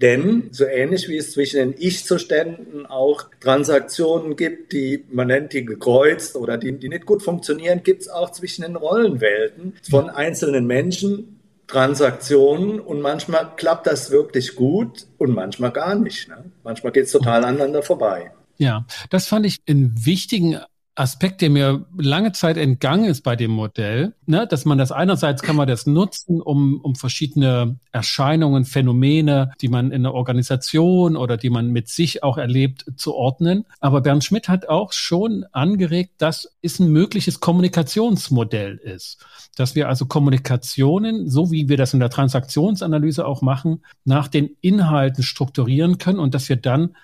Denn so ähnlich wie es zwischen den Ich-Zuständen auch Transaktionen gibt, die man nennt die gekreuzt oder die, die nicht gut funktionieren, gibt es auch zwischen den Rollenwelten von einzelnen Menschen Transaktionen und manchmal klappt das wirklich gut und manchmal gar nicht. Ne? Manchmal geht es total aneinander vorbei. Ja, das fand ich einen wichtigen Aspekt, der mir lange Zeit entgangen ist bei dem Modell, ne, dass man das einerseits kann man das nutzen, um, um verschiedene Erscheinungen, Phänomene, die man in der Organisation oder die man mit sich auch erlebt, zu ordnen. Aber Bernd Schmidt hat auch schon angeregt, dass es ein mögliches Kommunikationsmodell ist. Dass wir also Kommunikationen, so wie wir das in der Transaktionsanalyse auch machen, nach den Inhalten strukturieren können und dass wir dann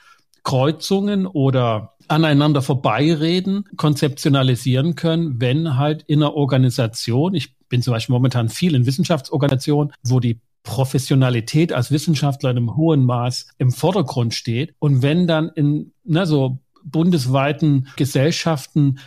Kreuzungen oder aneinander vorbeireden konzeptionalisieren können, wenn halt in einer Organisation, ich bin zum Beispiel momentan viel in Wissenschaftsorganisationen, wo die Professionalität als Wissenschaftler in einem hohen Maß im Vordergrund steht. Und wenn dann in na, so bundesweiten Gesellschaften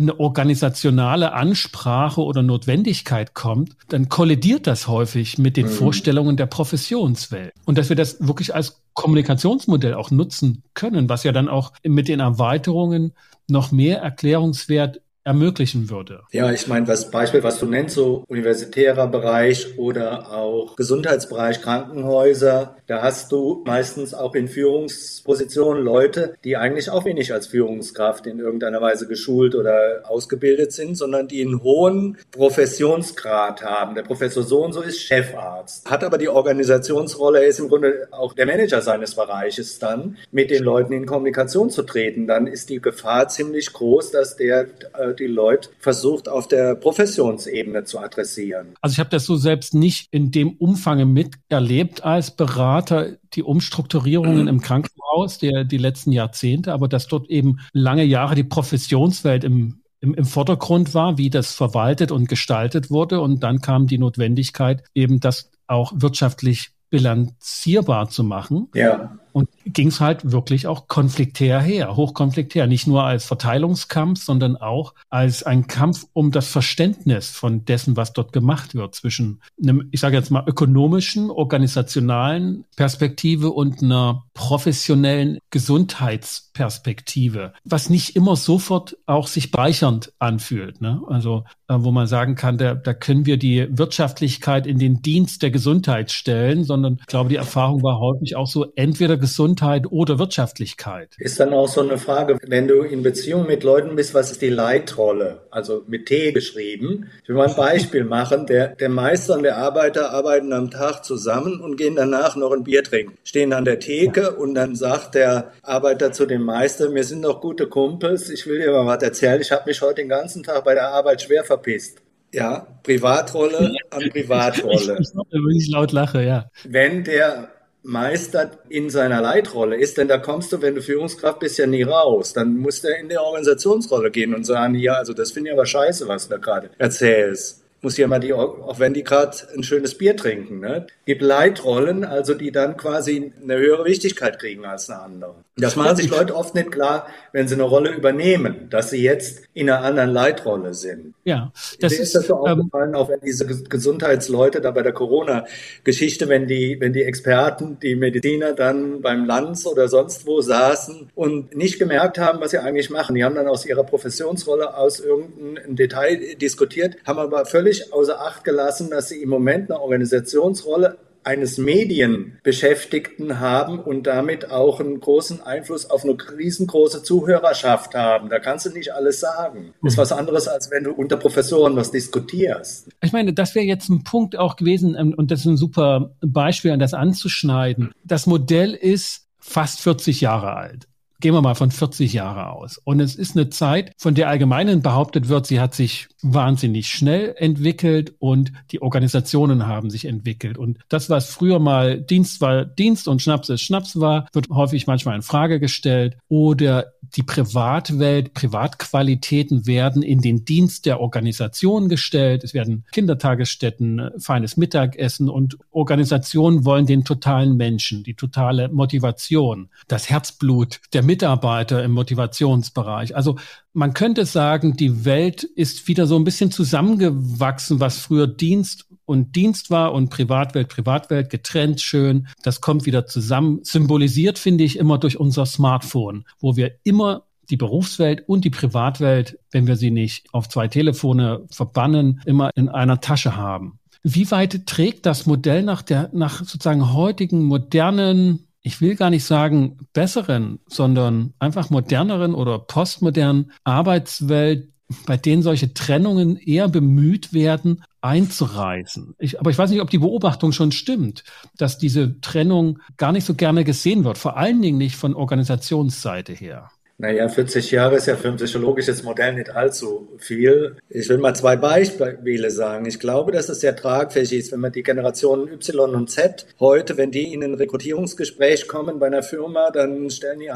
eine organisationale Ansprache oder Notwendigkeit kommt, dann kollidiert das häufig mit den mhm. Vorstellungen der Professionswelt. Und dass wir das wirklich als Kommunikationsmodell auch nutzen können, was ja dann auch mit den Erweiterungen noch mehr Erklärungswert ermöglichen würde. Ja, ich meine, das Beispiel, was du nennst, so universitärer Bereich oder auch Gesundheitsbereich, Krankenhäuser, da hast du meistens auch in Führungspositionen Leute, die eigentlich auch wenig als Führungskraft in irgendeiner Weise geschult oder ausgebildet sind, sondern die einen hohen Professionsgrad haben. Der Professor so und so ist Chefarzt, hat aber die Organisationsrolle, ist im Grunde auch der Manager seines Bereiches dann, mit den Leuten in Kommunikation zu treten. Dann ist die Gefahr ziemlich groß, dass der äh, die Leute versucht auf der Professionsebene zu adressieren. Also ich habe das so selbst nicht in dem Umfang miterlebt als Berater, die Umstrukturierungen mhm. im Krankenhaus der die letzten Jahrzehnte, aber dass dort eben lange Jahre die Professionswelt im im, im Vordergrund war, wie das verwaltet und gestaltet wurde. Und dann kam die Notwendigkeit, eben das auch wirtschaftlich bilanzierbar zu machen. Ja. Und ging es halt wirklich auch konfliktär her, hochkonfliktär. Nicht nur als Verteilungskampf, sondern auch als ein Kampf um das Verständnis von dessen, was dort gemacht wird, zwischen einem, ich sage jetzt mal, ökonomischen, organisationalen Perspektive und einer professionellen Gesundheitsperspektive, was nicht immer sofort auch sich bereichernd anfühlt. Ne? Also äh, wo man sagen kann, da, da können wir die Wirtschaftlichkeit in den Dienst der Gesundheit stellen, sondern ich glaube, die Erfahrung war häufig auch so, entweder Gesundheit oder Wirtschaftlichkeit. Ist dann auch so eine Frage, wenn du in Beziehung mit Leuten bist, was ist die Leitrolle? Also mit T geschrieben. Ich will mal ein Beispiel machen. Der, der Meister und der Arbeiter arbeiten am Tag zusammen und gehen danach noch ein Bier trinken. Stehen an der Theke und dann sagt der Arbeiter zu dem Meister, wir sind doch gute Kumpels, ich will dir mal was erzählen. Ich habe mich heute den ganzen Tag bei der Arbeit schwer verpisst. Ja, Privatrolle an Privatrolle. Wenn ich laut lache, ja. Wenn der Meister in seiner Leitrolle ist, denn da kommst du, wenn du Führungskraft bist, ja nie raus. Dann muss der in der Organisationsrolle gehen und sagen, ja, also das finde ich aber scheiße, was du da gerade erzählst muss ja mal die, auch wenn die gerade ein schönes Bier trinken, ne? gibt Leitrollen, also die dann quasi eine höhere Wichtigkeit kriegen als eine andere. Das machen sich Leute oft nicht klar, wenn sie eine Rolle übernehmen, dass sie jetzt in einer anderen Leitrolle sind. Ja, das ist, ist das so ähm, aufgefallen, auch wenn diese Gesundheitsleute da bei der Corona-Geschichte, wenn die, wenn die Experten, die Mediziner dann beim Lanz oder sonst wo saßen und nicht gemerkt haben, was sie eigentlich machen. Die haben dann aus ihrer Professionsrolle aus irgendeinem Detail diskutiert, haben aber völlig völlig außer Acht gelassen, dass sie im Moment eine Organisationsrolle eines Medienbeschäftigten haben und damit auch einen großen Einfluss auf eine riesengroße Zuhörerschaft haben. Da kannst du nicht alles sagen. Das ist was anderes, als wenn du unter Professoren was diskutierst. Ich meine, das wäre jetzt ein Punkt auch gewesen, ähm, und das ist ein super Beispiel, an das anzuschneiden. Das Modell ist fast 40 Jahre alt. Gehen wir mal von 40 Jahre aus. Und es ist eine Zeit, von der allgemein behauptet wird, sie hat sich wahnsinnig schnell entwickelt und die Organisationen haben sich entwickelt. Und das, was früher mal Dienst war, Dienst und Schnaps ist Schnaps war, wird häufig manchmal in Frage gestellt. Oder die Privatwelt, Privatqualitäten werden in den Dienst der Organisation gestellt. Es werden Kindertagesstätten, feines Mittagessen und Organisationen wollen den totalen Menschen, die totale Motivation, das Herzblut der Mitarbeiter im Motivationsbereich. Also man könnte sagen, die Welt ist wieder so ein bisschen zusammengewachsen, was früher Dienst und Dienst war und Privatwelt, Privatwelt getrennt schön. Das kommt wieder zusammen. Symbolisiert finde ich immer durch unser Smartphone, wo wir immer die Berufswelt und die Privatwelt, wenn wir sie nicht auf zwei Telefone verbannen, immer in einer Tasche haben. Wie weit trägt das Modell nach der, nach sozusagen heutigen modernen ich will gar nicht sagen besseren, sondern einfach moderneren oder postmodernen Arbeitswelt, bei denen solche Trennungen eher bemüht werden, einzureißen. Ich, aber ich weiß nicht, ob die Beobachtung schon stimmt, dass diese Trennung gar nicht so gerne gesehen wird, vor allen Dingen nicht von Organisationsseite her. Naja, 40 Jahre ist ja für ein psychologisches Modell nicht allzu viel. Ich will mal zwei Beispiele sagen. Ich glaube, dass es sehr tragfähig ist, wenn man die Generationen Y und Z heute, wenn die in ein Rekrutierungsgespräch kommen bei einer Firma, dann stellen die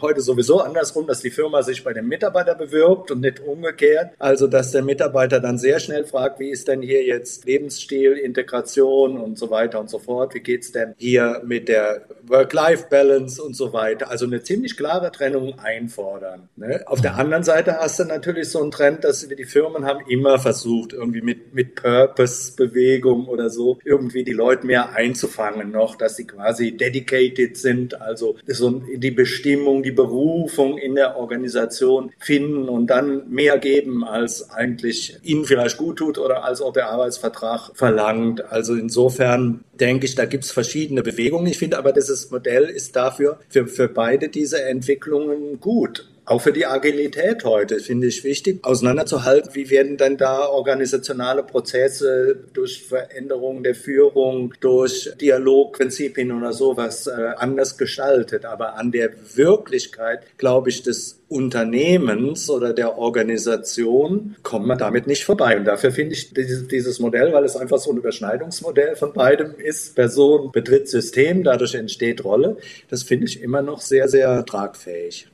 heute sowieso andersrum, dass die Firma sich bei dem Mitarbeiter bewirbt und nicht umgekehrt. Also, dass der Mitarbeiter dann sehr schnell fragt, wie ist denn hier jetzt Lebensstil, Integration und so weiter und so fort? Wie geht's denn hier mit der Work-Life-Balance und so weiter? Also eine ziemlich klare Trennung ein einfordern. Ne? Auf der anderen Seite hast du natürlich so einen Trend, dass die Firmen haben immer versucht, irgendwie mit, mit Purpose-Bewegung oder so, irgendwie die Leute mehr einzufangen noch, dass sie quasi dedicated sind, also so die Bestimmung, die Berufung in der Organisation finden und dann mehr geben, als eigentlich ihnen vielleicht gut tut oder als auch der Arbeitsvertrag verlangt. Also insofern denke ich, da gibt es verschiedene Bewegungen. Ich finde aber, dieses Modell ist dafür für, für beide diese Entwicklungen gut. Auch für die Agilität heute finde ich wichtig, auseinanderzuhalten, wie werden denn da organisationale Prozesse durch Veränderungen der Führung, durch Dialogprinzipien oder sowas äh, anders gestaltet. Aber an der Wirklichkeit, glaube ich, des Unternehmens oder der Organisation kommt man damit nicht vorbei. Und dafür finde ich dieses Modell, weil es einfach so ein Überschneidungsmodell von beidem ist, Person betritt System, dadurch entsteht Rolle, das finde ich immer noch sehr, sehr tragfähig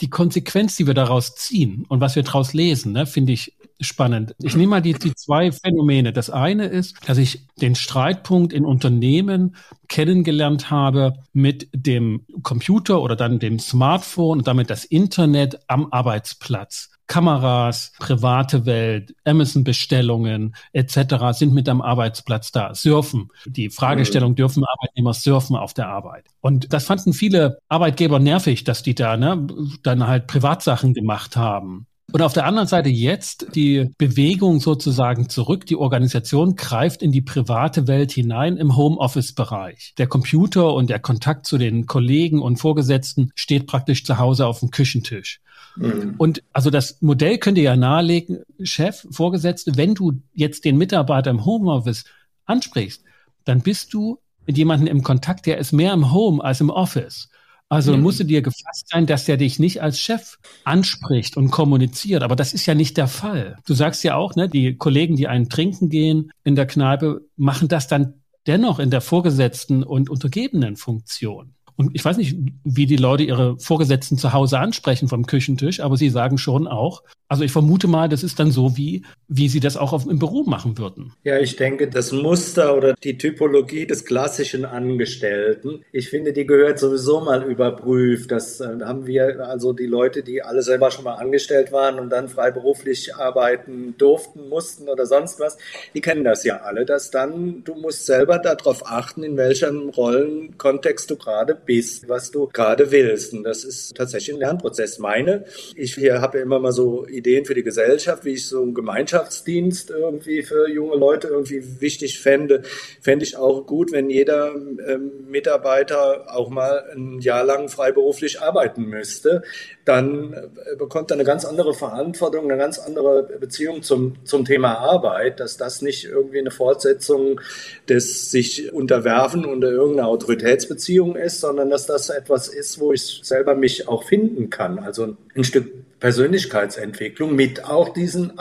die Konsequenz, die wir daraus ziehen und was wir daraus lesen, ne, finde ich spannend. Ich nehme mal die, die zwei Phänomene. Das eine ist, dass ich den Streitpunkt in Unternehmen kennengelernt habe mit dem Computer oder dann dem Smartphone und damit das Internet am Arbeitsplatz. Kameras, private Welt, Amazon-Bestellungen etc. sind mit am Arbeitsplatz da. Surfen. Die Fragestellung, dürfen Arbeitnehmer surfen auf der Arbeit? Und das fanden viele Arbeitgeber nervig, dass die da ne, dann halt Privatsachen gemacht haben. Und auf der anderen Seite jetzt die Bewegung sozusagen zurück. Die Organisation greift in die private Welt hinein im Homeoffice-Bereich. Der Computer und der Kontakt zu den Kollegen und Vorgesetzten steht praktisch zu Hause auf dem Küchentisch. Mhm. Und also das Modell könnte ja nahelegen, Chef, Vorgesetzte, wenn du jetzt den Mitarbeiter im Homeoffice ansprichst, dann bist du mit jemandem im Kontakt, der ist mehr im Home als im Office. Also mhm. musst du dir gefasst sein, dass der dich nicht als Chef anspricht und kommuniziert. Aber das ist ja nicht der Fall. Du sagst ja auch, ne, die Kollegen, die einen trinken gehen in der Kneipe, machen das dann dennoch in der Vorgesetzten und untergebenen Funktion. Und ich weiß nicht, wie die Leute ihre Vorgesetzten zu Hause ansprechen vom Küchentisch, aber sie sagen schon auch, also ich vermute mal, das ist dann so, wie, wie Sie das auch auf, im Büro machen würden. Ja, ich denke, das Muster oder die Typologie des klassischen Angestellten, ich finde, die gehört sowieso mal überprüft. Das äh, haben wir, also die Leute, die alle selber schon mal angestellt waren und dann freiberuflich arbeiten durften, mussten oder sonst was, die kennen das ja alle, dass dann, du musst selber darauf achten, in welchem Rollenkontext du gerade bist, was du gerade willst. Und das ist tatsächlich ein Lernprozess. Meine, ich habe ja immer mal so Ideen für die Gesellschaft, wie ich so einen Gemeinschaftsdienst irgendwie für junge Leute irgendwie wichtig fände, fände ich auch gut, wenn jeder ähm, Mitarbeiter auch mal ein Jahr lang freiberuflich arbeiten müsste. Dann äh, bekommt er eine ganz andere Verantwortung, eine ganz andere Beziehung zum, zum Thema Arbeit, dass das nicht irgendwie eine Fortsetzung des sich unterwerfen unter irgendeiner Autoritätsbeziehung ist, sondern dass das etwas ist, wo ich selber mich auch finden kann. Also ein Stück Persönlichkeitsentwicklung mit auch diesen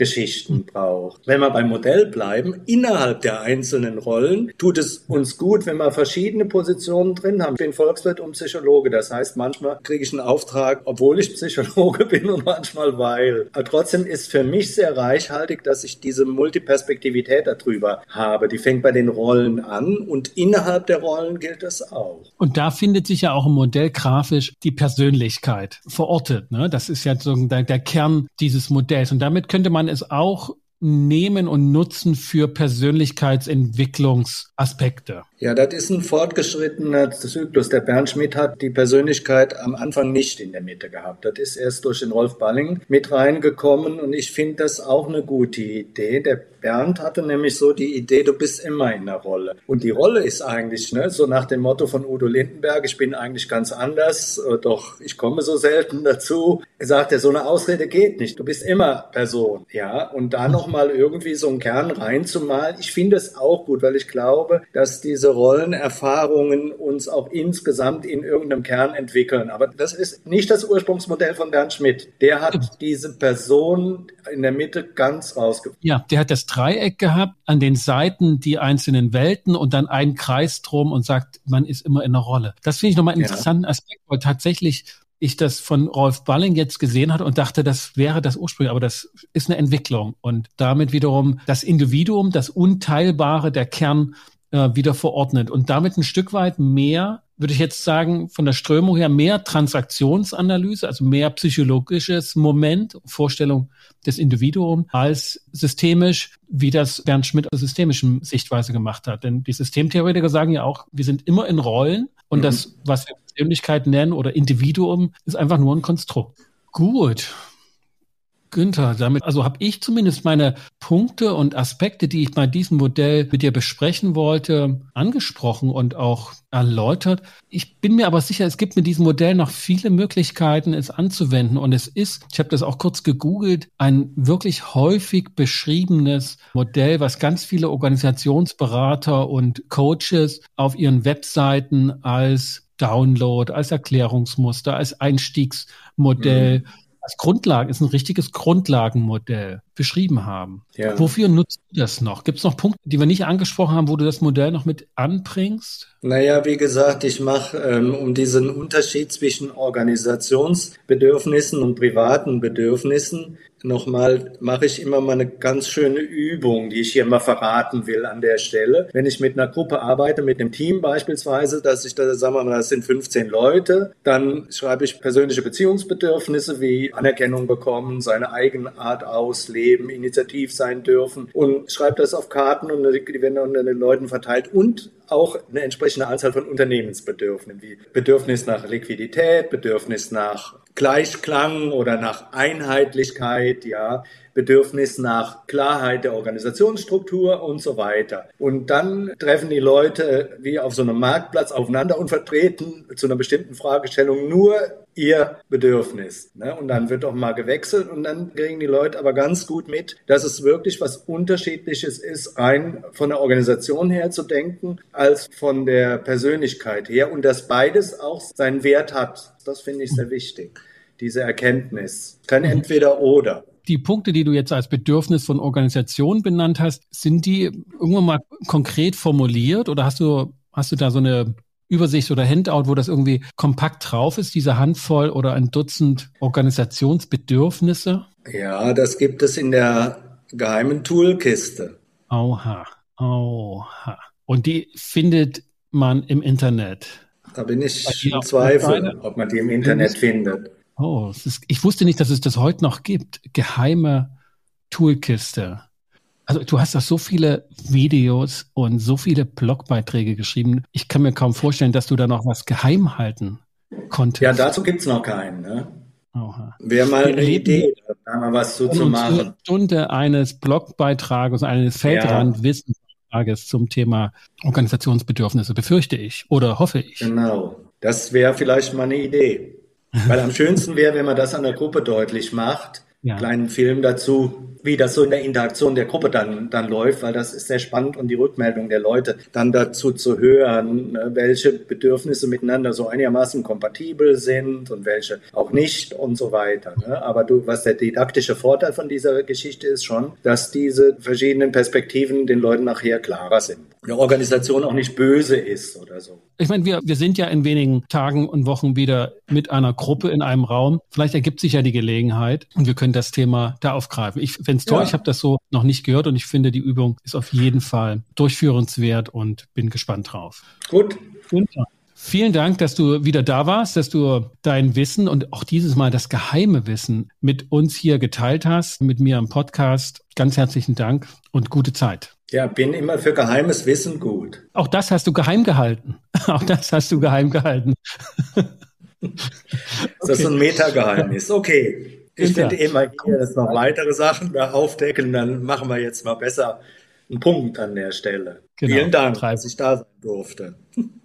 Abgrenzungsgeschichten braucht. Wenn wir beim Modell bleiben, innerhalb der einzelnen Rollen tut es uns gut, wenn wir verschiedene Positionen drin haben. Ich bin Volkswirt und Psychologe. Das heißt, manchmal kriege ich einen Auftrag, obwohl ich Psychologe bin und manchmal weil. Aber trotzdem ist für mich sehr reichhaltig, dass ich diese Multiperspektivität darüber habe. Die fängt bei den Rollen an und innerhalb der Rollen gilt das auch. Und da findet sich ja auch im Modell grafisch die Persönlichkeit verortet. Ne? Das ist ja so der, der Kern dieses Modells. Und damit könnte man es auch nehmen und nutzen für Persönlichkeitsentwicklungsaspekte. Ja, das ist ein fortgeschrittener Zyklus. Der Bernd Schmidt hat die Persönlichkeit am Anfang nicht in der Mitte gehabt. Das ist erst durch den Rolf Balling mit reingekommen und ich finde das auch eine gute Idee. Der Bernd hatte nämlich so die Idee, du bist immer in der Rolle. Und die Rolle ist eigentlich, ne, so nach dem Motto von Udo Lindenberg, ich bin eigentlich ganz anders, äh, doch ich komme so selten dazu. Er sagt, ja, so eine Ausrede geht nicht. Du bist immer Person, ja. Und da nochmal irgendwie so einen Kern reinzumalen, ich finde es auch gut, weil ich glaube, dass diese Rollenerfahrungen uns auch insgesamt in irgendeinem Kern entwickeln. Aber das ist nicht das Ursprungsmodell von Bernd Schmidt. Der hat diese Person in der Mitte ganz rausgefunden. Ja, der hat das Dreieck gehabt, an den Seiten die einzelnen Welten und dann einen Kreis drum und sagt, man ist immer in einer Rolle. Das finde ich nochmal einen ja. interessanten Aspekt, weil tatsächlich ich das von Rolf Balling jetzt gesehen hatte und dachte, das wäre das Ursprung, aber das ist eine Entwicklung und damit wiederum das Individuum, das Unteilbare, der Kern äh, wieder verordnet und damit ein Stück weit mehr, würde ich jetzt sagen, von der Strömung her mehr Transaktionsanalyse, also mehr psychologisches Moment, Vorstellung des Individuums als systemisch, wie das Bernd Schmidt aus systemischen Sichtweise gemacht hat. Denn die Systemtheoretiker sagen ja auch, wir sind immer in Rollen und mhm. das, was wir Persönlichkeit nennen oder Individuum, ist einfach nur ein Konstrukt. Gut. Günther, damit, also habe ich zumindest meine Punkte und Aspekte, die ich bei diesem Modell mit dir besprechen wollte, angesprochen und auch erläutert. Ich bin mir aber sicher, es gibt mit diesem Modell noch viele Möglichkeiten, es anzuwenden. Und es ist, ich habe das auch kurz gegoogelt, ein wirklich häufig beschriebenes Modell, was ganz viele Organisationsberater und Coaches auf ihren Webseiten als Download, als Erklärungsmuster, als Einstiegsmodell mhm als Grundlage, ist ein richtiges Grundlagenmodell beschrieben haben. Ja. Wofür nutzt du das noch? Gibt es noch Punkte, die wir nicht angesprochen haben, wo du das Modell noch mit anbringst? Naja, wie gesagt, ich mache ähm, um diesen Unterschied zwischen Organisationsbedürfnissen und privaten Bedürfnissen nochmal, mache ich immer mal eine ganz schöne Übung, die ich hier mal verraten will an der Stelle. Wenn ich mit einer Gruppe arbeite, mit einem Team beispielsweise, dass ich da, sagen wir mal, das sind 15 Leute, dann schreibe ich persönliche Beziehungsbedürfnisse wie Anerkennung bekommen, seine eigene Art ausleben, initiativ sein dürfen und schreibe das auf Karten und die werden dann unter den Leuten verteilt und auch eine entsprechende Anzahl von Unternehmensbedürfnissen, wie Bedürfnis nach Liquidität, Bedürfnis nach Gleichklang oder nach Einheitlichkeit, ja, Bedürfnis nach Klarheit der Organisationsstruktur und so weiter. Und dann treffen die Leute wie auf so einem Marktplatz aufeinander und vertreten zu einer bestimmten Fragestellung nur ihr Bedürfnis. Ne? Und dann wird auch mal gewechselt und dann kriegen die Leute aber ganz gut mit, dass es wirklich was Unterschiedliches ist, rein von der Organisation her zu denken, als von der Persönlichkeit her und dass beides auch seinen Wert hat. Das finde ich sehr wichtig, diese Erkenntnis. Kein entweder oder die Punkte, die du jetzt als Bedürfnis von Organisation benannt hast, sind die irgendwann mal konkret formuliert oder hast du, hast du da so eine Übersicht oder Handout, wo das irgendwie kompakt drauf ist, diese Handvoll oder ein Dutzend Organisationsbedürfnisse? Ja, das gibt es in der geheimen Toolkiste. Oha, oha. Und die findet man im Internet. Da bin ich in Zweifel, ob man die im Internet findet. Oh, ist, ich wusste nicht, dass es das heute noch gibt. Geheime Toolkiste. Also du hast da so viele Videos und so viele Blogbeiträge geschrieben. Ich kann mir kaum vorstellen, dass du da noch was geheim halten konntest. Ja, dazu gibt es noch keinen. Ne? Wäre mal eine Idee, da mal was zu, zu machen. Stunde eines Blogbeitrages, eines Feldrandwissensfrages zum Thema Organisationsbedürfnisse, befürchte ich oder hoffe ich. Genau. Das wäre vielleicht mal eine Idee. Weil am schönsten wäre, wenn man das an der Gruppe deutlich macht. Ja. Kleinen Film dazu, wie das so in der Interaktion der Gruppe dann, dann läuft, weil das ist sehr spannend und die Rückmeldung der Leute dann dazu zu hören, ne, welche Bedürfnisse miteinander so einigermaßen kompatibel sind und welche auch nicht und so weiter. Ne. Aber du, was der didaktische Vorteil von dieser Geschichte ist schon, dass diese verschiedenen Perspektiven den Leuten nachher klarer sind. Eine Organisation auch nicht böse ist oder so. Ich meine, wir, wir sind ja in wenigen Tagen und Wochen wieder mit einer Gruppe in einem Raum. Vielleicht ergibt sich ja die Gelegenheit und wir können das Thema da aufgreifen. Ich finde es toll. Ja. Ich habe das so noch nicht gehört und ich finde, die Übung ist auf jeden Fall durchführenswert und bin gespannt drauf. Gut. Günther. Vielen Dank, dass du wieder da warst, dass du dein Wissen und auch dieses Mal das geheime Wissen mit uns hier geteilt hast, mit mir im Podcast. Ganz herzlichen Dank und gute Zeit. Ja, bin immer für geheimes Wissen gut. Auch das hast du geheim gehalten. Auch das hast du geheim gehalten. Das ist okay. ein Metageheimnis. Okay. Ich finde immer hier, dass noch weitere Sachen da aufdecken, dann machen wir jetzt mal besser einen Punkt an der Stelle. Genau. Vielen Dank, dass ich da sein durfte.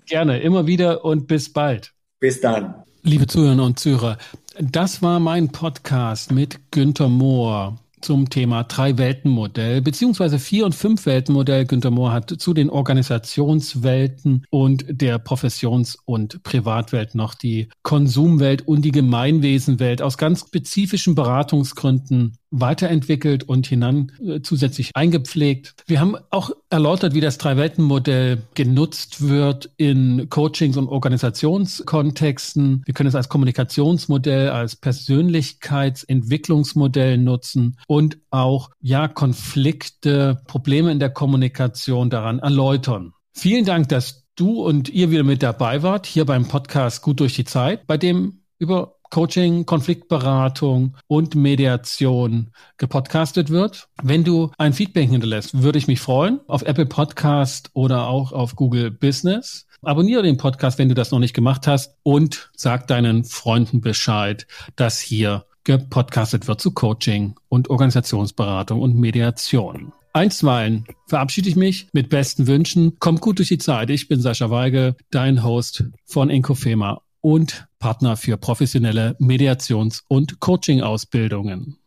Gerne, immer wieder und bis bald. Bis dann. Liebe Zuhörer und Zuhörer, das war mein Podcast mit Günter Mohr zum Thema Drei-Welten-Modell beziehungsweise Vier- und Fünf-Welten-Modell. Günter Mohr hat zu den Organisationswelten und der Professions- und Privatwelt noch die Konsumwelt und die Gemeinwesenwelt aus ganz spezifischen Beratungsgründen weiterentwickelt und hinan äh, zusätzlich eingepflegt. Wir haben auch erläutert, wie das Drei-Welten-Modell genutzt wird in Coachings und Organisationskontexten. Wir können es als Kommunikationsmodell, als Persönlichkeitsentwicklungsmodell nutzen und auch, ja, Konflikte, Probleme in der Kommunikation daran erläutern. Vielen Dank, dass du und ihr wieder mit dabei wart, hier beim Podcast Gut durch die Zeit, bei dem über Coaching, Konfliktberatung und Mediation gepodcastet wird. Wenn du ein Feedback hinterlässt, würde ich mich freuen auf Apple Podcast oder auch auf Google Business. Abonniere den Podcast, wenn du das noch nicht gemacht hast und sag deinen Freunden Bescheid, dass hier gepodcastet wird zu Coaching und Organisationsberatung und Mediation. Einstweilen verabschiede ich mich mit besten Wünschen. Kommt gut durch die Zeit. Ich bin Sascha Weige, dein Host von Inkofema und Partner für professionelle Mediations- und Coaching-Ausbildungen.